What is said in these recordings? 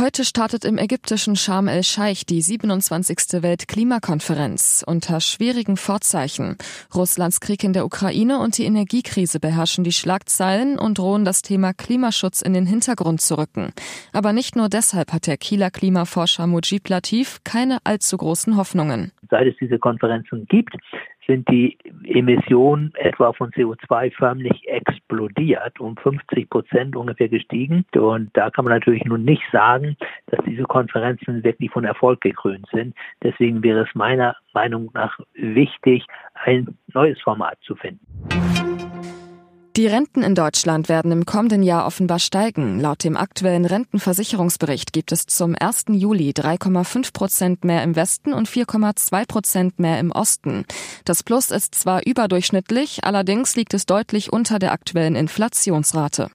Heute startet im ägyptischen Sharm el-Scheich die 27. Weltklimakonferenz unter schwierigen Vorzeichen. Russlands Krieg in der Ukraine und die Energiekrise beherrschen die Schlagzeilen und drohen das Thema Klimaschutz in den Hintergrund zu rücken. Aber nicht nur deshalb hat der Kieler Klimaforscher Mujib Latif keine allzu großen Hoffnungen. Seit es diese Konferenzen gibt, sind die Emissionen etwa von CO2 förmlich explodiert, um 50 Prozent ungefähr gestiegen. Und da kann man natürlich nun nicht sagen, dass diese Konferenzen wirklich von Erfolg gekrönt sind. Deswegen wäre es meiner Meinung nach wichtig, ein neues Format zu finden. Die Renten in Deutschland werden im kommenden Jahr offenbar steigen. Laut dem aktuellen Rentenversicherungsbericht gibt es zum 1. Juli 3,5 Prozent mehr im Westen und 4,2 Prozent mehr im Osten. Das Plus ist zwar überdurchschnittlich, allerdings liegt es deutlich unter der aktuellen Inflationsrate.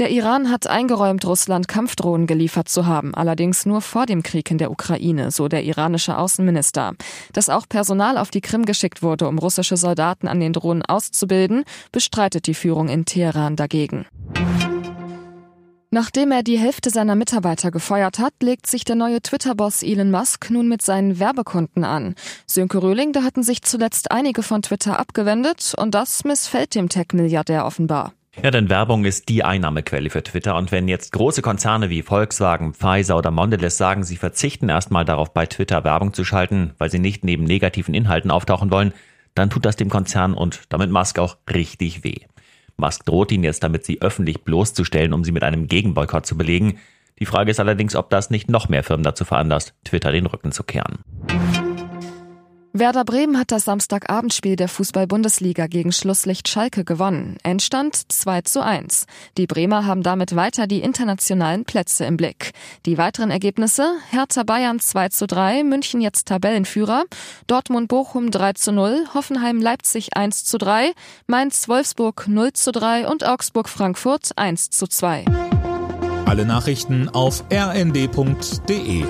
Der Iran hat eingeräumt, Russland Kampfdrohnen geliefert zu haben, allerdings nur vor dem Krieg in der Ukraine, so der iranische Außenminister. Dass auch Personal auf die Krim geschickt wurde, um russische Soldaten an den Drohnen auszubilden, bestreitet die Führung in Teheran dagegen. Nachdem er die Hälfte seiner Mitarbeiter gefeuert hat, legt sich der neue Twitter-Boss Elon Musk nun mit seinen Werbekunden an. Sönke Röhling, da hatten sich zuletzt einige von Twitter abgewendet und das missfällt dem Tech-Milliardär offenbar. Ja, denn Werbung ist die Einnahmequelle für Twitter. Und wenn jetzt große Konzerne wie Volkswagen, Pfizer oder Mondelez sagen, sie verzichten erstmal darauf, bei Twitter Werbung zu schalten, weil sie nicht neben negativen Inhalten auftauchen wollen, dann tut das dem Konzern und damit Musk auch richtig weh. Musk droht ihn jetzt damit, sie öffentlich bloßzustellen, um sie mit einem Gegenboykott zu belegen. Die Frage ist allerdings, ob das nicht noch mehr Firmen dazu veranlasst, Twitter den Rücken zu kehren. Werder Bremen hat das Samstagabendspiel der Fußball-Bundesliga gegen Schlusslicht Schalke gewonnen. Endstand 2 zu 1. Die Bremer haben damit weiter die internationalen Plätze im Blick. Die weiteren Ergebnisse Hertha Bayern 2 zu 3, München jetzt Tabellenführer, Dortmund Bochum 3 zu 0, Hoffenheim Leipzig 1 zu 3, Mainz Wolfsburg 0 zu 3 und Augsburg Frankfurt 1 zu 2. Alle Nachrichten auf rnd.de